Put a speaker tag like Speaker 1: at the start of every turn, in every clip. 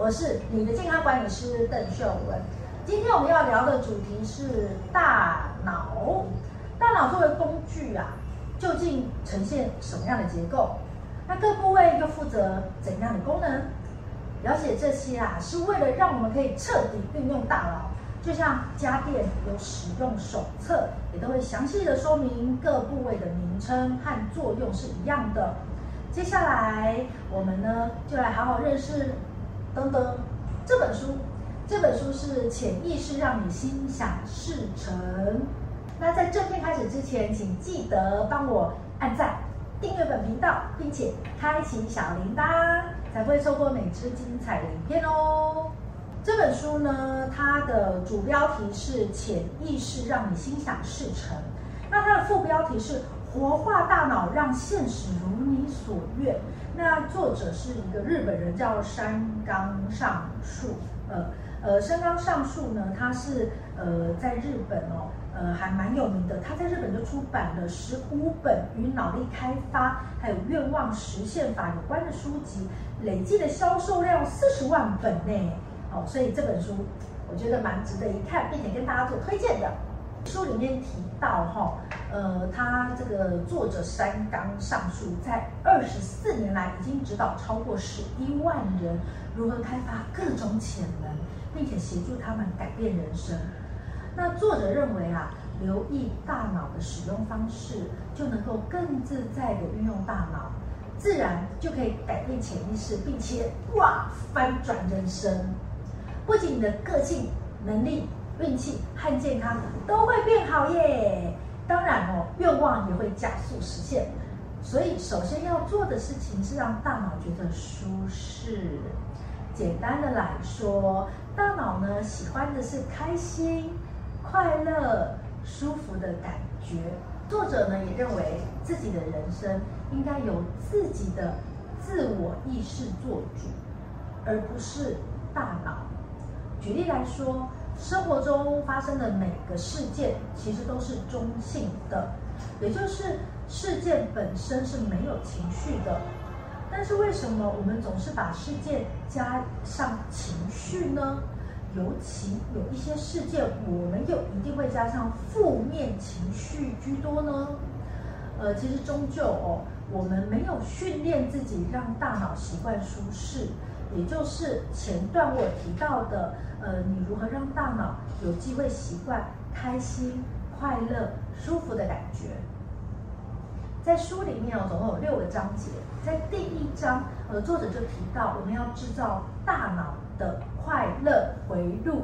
Speaker 1: 我是你的健康管理师邓秀文。今天我们要聊的主题是大脑。大脑作为工具啊，究竟呈现什么样的结构？那各部位又负责怎样的功能？了解这些啊，是为了让我们可以彻底运用大脑。就像家电有使用手册，也都会详细的说明各部位的名称和作用是一样的。接下来我们呢，就来好好认识。噔噔，这本书，这本书是潜意识让你心想事成。那在正片开始之前，请记得帮我按赞、订阅本频道，并且开启小铃铛，才不会错过每支精彩的影片哦。这本书呢，它的主标题是“潜意识让你心想事成”，那它的副标题是。活化大脑，让现实如你所愿。那作者是一个日本人，叫山冈上树。呃呃，山冈上树呢，他是呃在日本哦，呃还蛮有名的。他在日本就出版了十五本与脑力开发还有愿望实现法有关的书籍，累计的销售量四十万本呢。哦，所以这本书我觉得蛮值得一看，并且跟大家做推荐的。书里面提到哈，呃，他这个作者山冈上树在二十四年来已经指导超过十一万人如何开发各种潜能，并且协助他们改变人生。那作者认为啊，留意大脑的使用方式，就能够更自在地运用大脑，自然就可以改变潜意识，并且哇翻转人生。不仅你的个性能力。运气和健康都会变好耶！当然哦，愿望也会加速实现。所以，首先要做的事情是让大脑觉得舒适。简单的来说，大脑呢喜欢的是开心、快乐、舒服的感觉。作者呢也认为自己的人生应该由自己的自我意识做主，而不是大脑。举例来说。生活中发生的每个事件其实都是中性的，也就是事件本身是没有情绪的。但是为什么我们总是把事件加上情绪呢？尤其有一些事件，我们又一定会加上负面情绪居多呢？呃，其实终究哦，我们没有训练自己，让大脑习惯舒适。也就是前段我提到的，呃，你如何让大脑有机会习惯开心、快乐、舒服的感觉？在书里面哦，总共有六个章节。在第一章，呃，作者就提到我们要制造大脑的快乐回路。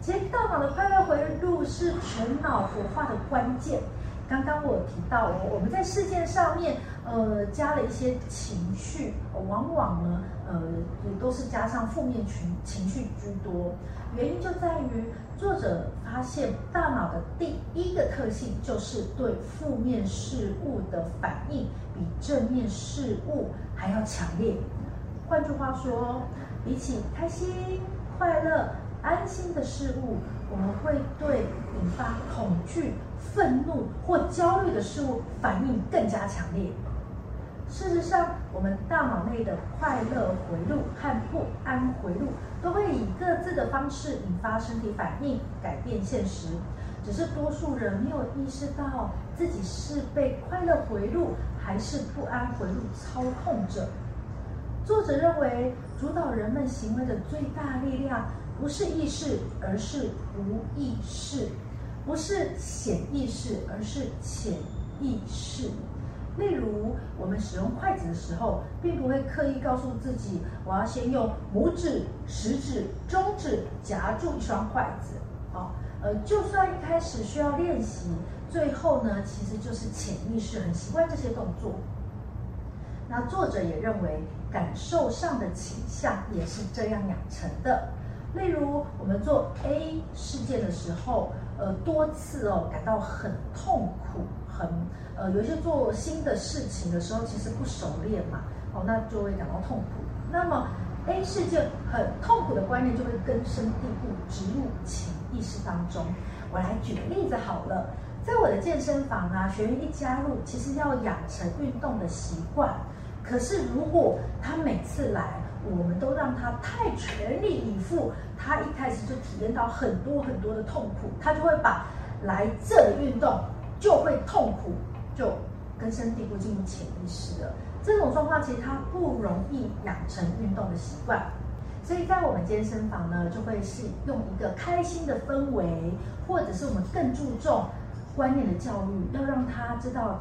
Speaker 1: 其实，大脑的快乐回路是全脑活化的关键。刚刚我提到哦，我们在事件上面，呃，加了一些情绪，往往呢，呃，也都是加上负面情情绪居多。原因就在于作者发现，大脑的第一个特性就是对负面事物的反应比正面事物还要强烈。换句话说，比起开心、快乐、安心的事物，我们会对引发恐惧。愤怒或焦虑的事物反应更加强烈。事实上，我们大脑内的快乐回路和不安回路都会以各自的方式引发身体反应，改变现实。只是多数人没有意识到自己是被快乐回路还是不安回路操控着。作者认为，主导人们行为的最大力量不是意识，而是无意识。不是显意识，而是潜意识。例如，我们使用筷子的时候，并不会刻意告诉自己，我要先用拇指、食指、中指夹住一双筷子。好，呃，就算一开始需要练习，最后呢，其实就是潜意识很习惯这些动作。那作者也认为，感受上的倾向也是这样养成的。例如，我们做 A 事件的时候，呃，多次哦感到很痛苦，很呃，有一些做新的事情的时候，其实不熟练嘛，哦，那就会感到痛苦。那么 A 事件很痛苦的观念就会根深蒂固植入潜意识当中。我来举个例子好了，在我的健身房啊，学员一加入，其实要养成运动的习惯。可是如果他每次来，我们都让他太全力以赴，他一开始就体验到很多很多的痛苦，他就会把来这里运动就会痛苦，就根深蒂固进入潜意识了。这种状况其实他不容易养成运动的习惯。所以在我们健身房呢，就会是用一个开心的氛围，或者是我们更注重观念的教育，要让他知道，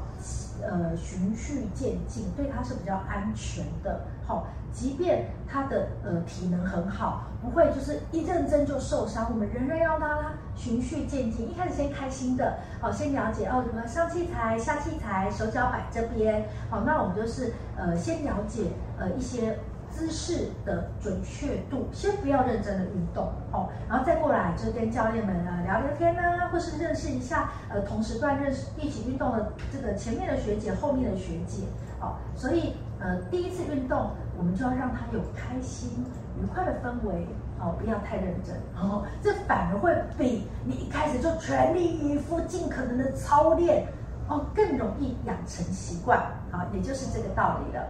Speaker 1: 呃，循序渐进，对他是比较安全的。好、即便他的呃体能很好，不会就是一认真就受伤，我们仍然要让他循序渐进。一开始先开心的，好、先了解哦，什么上器材、下器材，手脚摆这边。好、那我们就是呃先了解呃一些。姿势的准确度，先不要认真的运动哦，然后再过来就跟教练们啊聊聊天啊，或是认识一下呃同时段认识一起运动的这个前面的学姐，后面的学姐哦，所以呃第一次运动，我们就要让他有开心愉快的氛围哦，不要太认真哦，这反而会比你一开始就全力以赴、尽可能的操练哦更容易养成习惯啊，也就是这个道理了。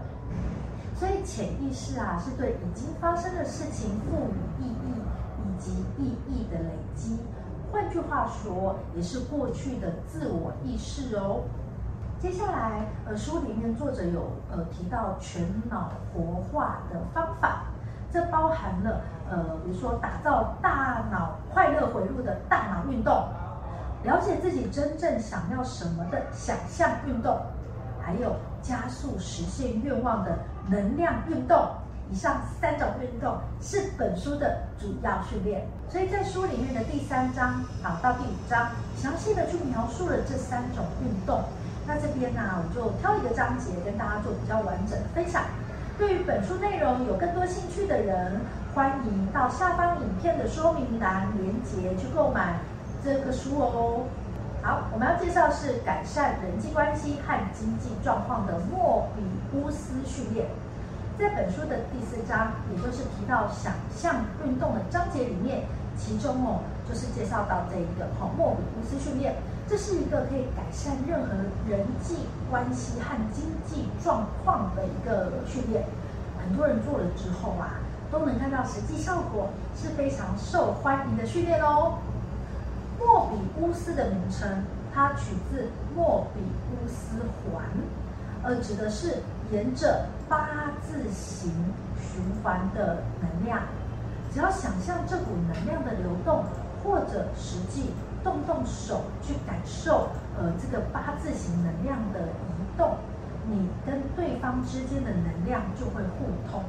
Speaker 1: 所以潜意识啊，是对已经发生的事情赋予意义以及意义的累积。换句话说，也是过去的自我意识哦。接下来，呃，书里面作者有呃提到全脑活化的方法，这包含了呃，比如说打造大脑快乐回路的大脑运动，了解自己真正想要什么的想象运动，还有加速实现愿望的。能量运动，以上三种运动是本书的主要训练，所以在书里面的第三章啊到第五章，详细的去描述了这三种运动。那这边呢，我就挑一个章节跟大家做比较完整的分享。对于本书内容有更多兴趣的人，欢迎到下方影片的说明栏连接去购买这个书哦。好，我们要介绍是改善人际关系和经济状况的莫比乌斯训练，在本书的第四章，也就是提到想象运动的章节里面，其中哦就是介绍到这一个哈莫比乌斯训练，这是一个可以改善任何人际关系和经济状况的一个训练，很多人做了之后啊，都能看到实际效果，是非常受欢迎的训练哦。莫比乌斯的名称，它取自莫比乌斯环，而指的是沿着八字形循环的能量。只要想象这股能量的流动，或者实际动动手去感受，呃，这个八字形能量的移动，你跟对方之间的能量就会互通。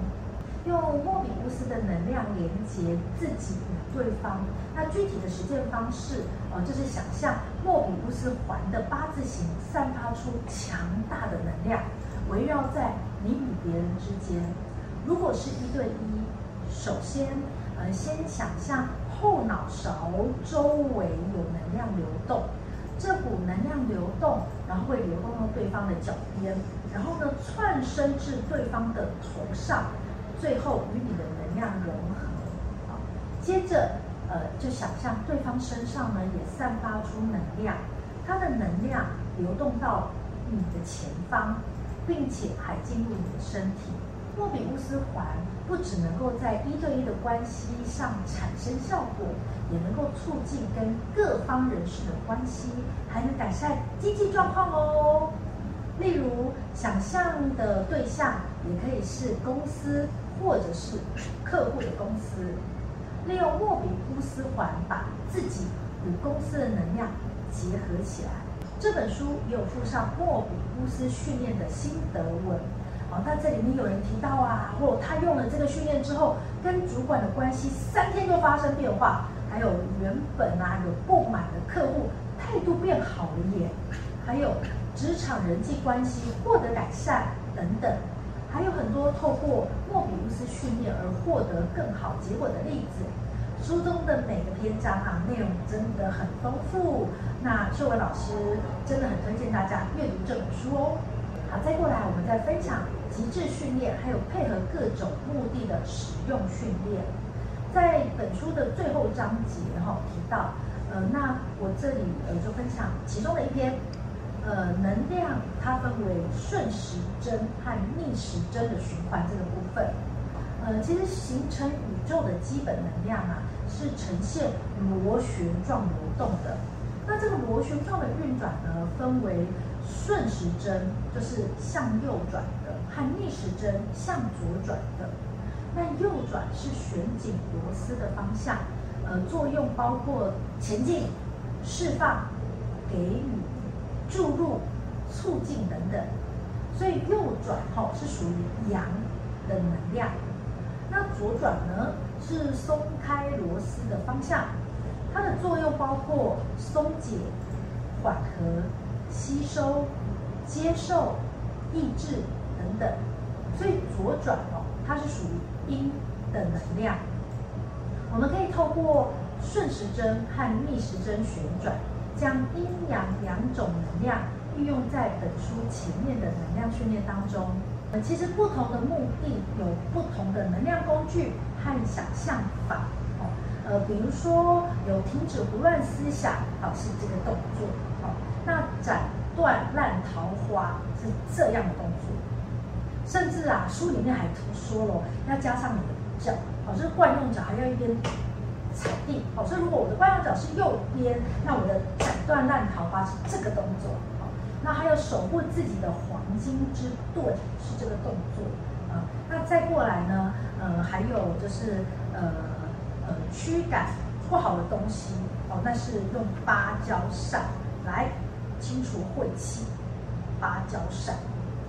Speaker 1: 用莫比乌斯的能量连接自己与对方。那具体的实践方式，呃，就是想象莫比乌斯环的八字形散发出强大的能量，围绕在你与别人之间。如果是一对一，首先，呃，先想象后脑勺周围有能量流动，这股能量流动，然后会流动到对方的脚边，然后呢，窜升至对方的头上。最后与你的能量融合，接着呃，就想象对方身上呢也散发出能量，它的能量流动到你的前方，并且还进入你的身体。莫比乌斯环不只能够在一对一的关系上产生效果，也能够促进跟各方人士的关系，还能改善经济状况哦。例如，想象的对象也可以是公司。或者是客户的公司，利用莫比乌斯环把自己与公司的能量结合起来。这本书也有附上莫比乌斯训练的心得文。哦，那这里面有人提到啊，或他用了这个训练之后，跟主管的关系三天就发生变化，还有原本啊有不满的客户态度变好了耶，还有职场人际关系获得改善等等。还有很多透过莫比乌斯训练而获得更好结果的例子。书中的每个篇章啊，内容真的很丰富。那秀文老师真的很推荐大家阅读这本书哦。好，再过来我们再分享极致训练，还有配合各种目的的使用训练。在本书的最后章节哈提到，呃，那我这里呃就分享其中的一篇。呃，能量它分为顺时针和逆时针的循环这个部分。呃，其实形成宇宙的基本能量啊，是呈现螺旋状流动的。那这个螺旋状的运转呢，分为顺时针，就是向右转的，和逆时针向左转的。那右转是旋紧螺丝的方向，呃，作用包括前进、释放、给予、注入、促进等等。所以右转哈是属于阳的能量，那左转呢是松开螺丝的方向。它的作用包括松解、缓和、吸收、接受、抑制等等，所以左转哦，它是属于阴的能量。我们可以透过顺时针和逆时针旋转，将阴阳两种能量运用在本书前面的能量训练当中。呃，其实不同的目的有不同的能量工具和想象法。哦呃，比如说有停止胡乱思想，好，是这个动作，好，那斩断烂桃花是这样的动作，甚至啊，书里面还说了要加上你的脚，好，就是惯用脚还要一边踩地，好，所以如果我的惯用脚是右边，那我的斩断烂桃花是这个动作，好，那还有守护自己的黄金之盾是这个动作，啊，那再过来呢，呃，还有就是呃。呃，驱赶不好的东西哦，那是用芭蕉扇来清除晦气。芭蕉扇，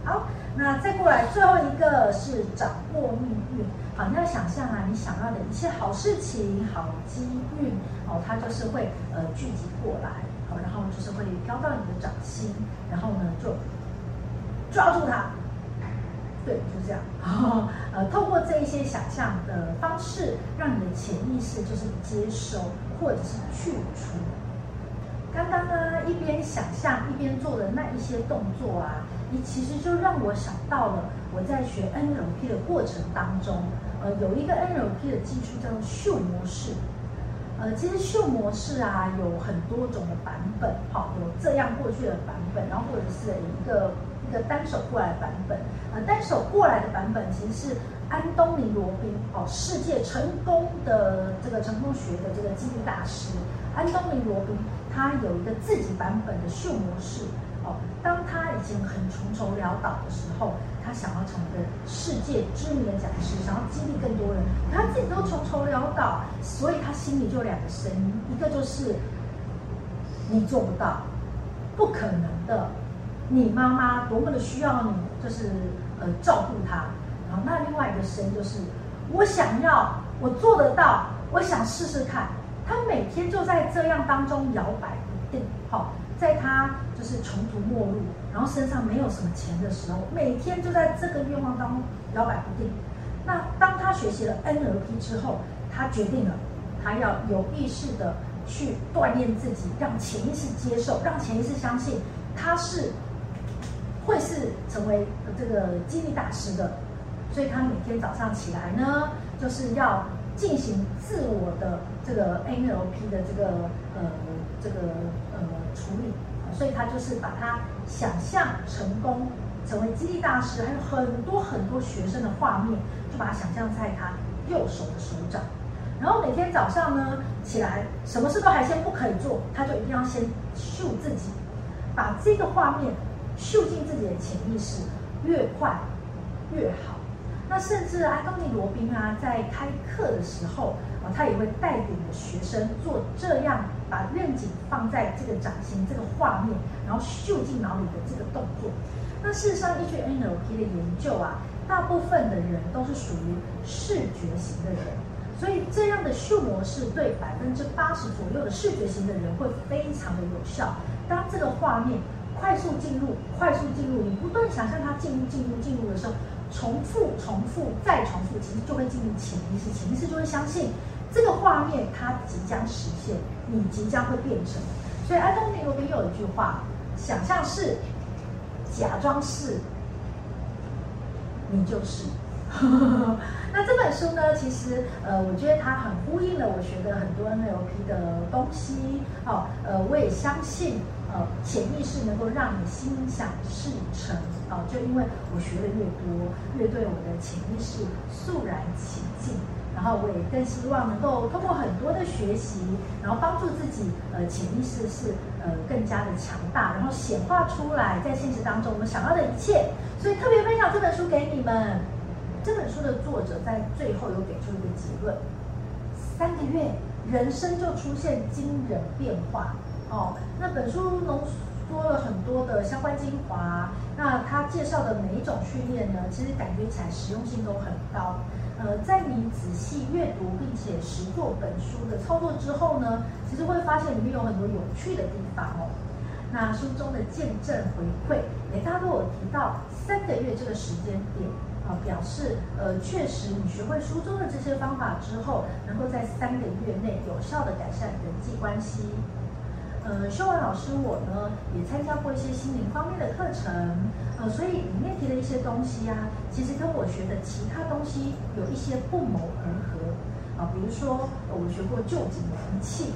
Speaker 1: 好，那再过来最后一个是掌握命运。好，你要想象啊，你想要的一切好事情、好机运哦，它就是会呃聚集过来，好，然后就是会飘到你的掌心，然后呢就抓住它。对，就这样。然 后，呃，透过这一些想象的方式，让你的潜意识就是接收或者是去除。刚刚呢，一边想象一边做的那一些动作啊，你其实就让我想到了我在学 NLP 的过程当中，有一个 NLP 的技术叫做秀模式。呃，其实秀模式啊有很多种的版本，好，有这样过去的版本，然后或者是一个。一个单手过来版本，呃，单手过来的版本其实是安东尼罗宾哦，世界成功的这个成功学的这个激励大师安东尼罗宾，他有一个自己版本的秀模式哦。当他已经很穷愁潦倒的时候，他想要成为一个世界知名的讲师，想要激励更多人，他自己都穷愁潦倒，所以他心里就有两个声音，一个就是你做不到，不可能的。你妈妈多么的需要你，就是呃照顾她。然后那另外一个声音就是，我想要，我做得到，我想试试看。他每天就在这样当中摇摆不定，好，在他就是穷途末路，然后身上没有什么钱的时候，每天就在这个愿望当中摇摆不定。那当他学习了 NLP 之后，他决定了，他要有意识的去锻炼自己，让潜意识接受，让潜意识相信他是。会是成为这个激励大师的，所以他每天早上起来呢，就是要进行自我的这个 NLP 的这个呃这个处理，所以他就是把他想象成功成为激励大师，还有很多很多学生的画面，就把它想象在他右手的手掌，然后每天早上呢起来，什么事都还先不可以做，他就一定要先秀自己，把这个画面。秀进自己的潜意识，越快越好。那甚至安东尼罗宾啊，在开课的时候啊，他也会带领的学生做这样，把愿景放在这个掌心这个画面，然后秀进脑里的这个动作。那事实上，依据 NLP 的研究啊，大部分的人都是属于视觉型的人，所以这样的秀模式对百分之八十左右的视觉型的人会非常的有效。当这个画面。快速进入，快速进入，你不断想象它进入、进入、进入的时候，重复、重复、再重复，其实就会进入潜意识，潜意识就会相信这个画面它即将实现，你即将会变成。所以安东尼罗宾有一句话：想象是，假装是，你就是。那这本书呢，其实呃，我觉得它很呼应了我学的很多 NLP 的东西。好、哦，呃，我也相信。呃，潜意识能够让你心想事成啊、就因为我学的越多，越对我的潜意识肃然起敬，然后我也更希望能够通过很多的学习，然后帮助自己，呃，潜意识是呃更加的强大，然后显化出来在现实当中我们想要的一切。所以特别分享这本书给你们。这本书的作者在最后有给出一个结论：三个月，人生就出现惊人变化。哦，那本书浓缩了很多的相关精华。那他介绍的每一种训练呢，其实感觉起来实用性都很高。呃，在你仔细阅读并且实作本书的操作之后呢，其实会发现里面有很多有趣的地方哦。那书中的见证回馈，也大家都有提到三个月这个时间点啊，表示呃，确实你学会书中的这些方法之后，能够在三个月内有效地改善人际关系。呃，秀文老师我呢也参加过一些心灵方面的课程，呃，所以里面提的一些东西啊，其实跟我学的其他东西有一些不谋而合啊。比如说，我学过臼井灵气，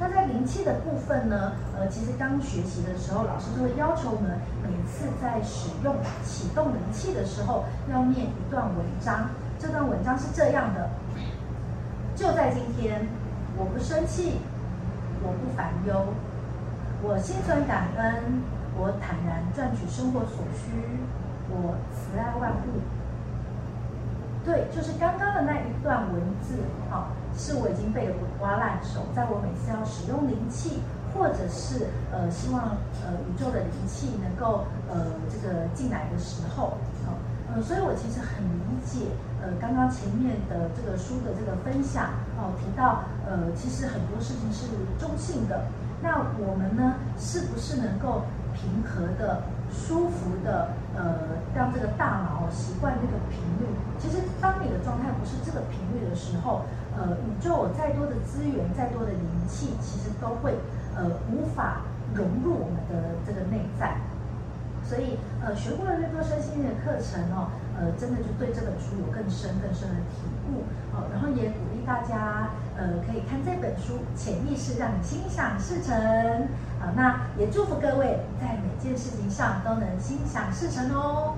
Speaker 1: 那在灵气的部分呢，呃，其实刚学习的时候，老师就会要求我们每次在使用启动灵气的时候，要念一段文章。这段文章是这样的：就在今天，我不生气。我不烦忧，我心存感恩，我坦然赚取生活所需，我慈爱万物。对，就是刚刚的那一段文字，哈、哦，是我已经背得滚瓜烂熟，在我每次要使用灵气，或者是呃希望呃宇宙的灵气能够呃这个进来的时候，所以，我其实很理解，呃，刚刚前面的这个书的这个分享，哦，提到，呃，其实很多事情是中性的。那我们呢，是不是能够平和的、舒服的，呃，让这个大脑习惯这个频率？其实，当你的状态不是这个频率的时候，呃，宇宙再多的资源、再多的灵气，其实都会，呃，无法融入我们的这个内在。所以，呃，学过了越多身心灵的课程哦，呃，真的就对这本书有更深更深的体悟哦。然后也鼓励大家，呃，可以看这本书《潜意识让你心想事成》啊。那也祝福各位在每件事情上都能心想事成哦。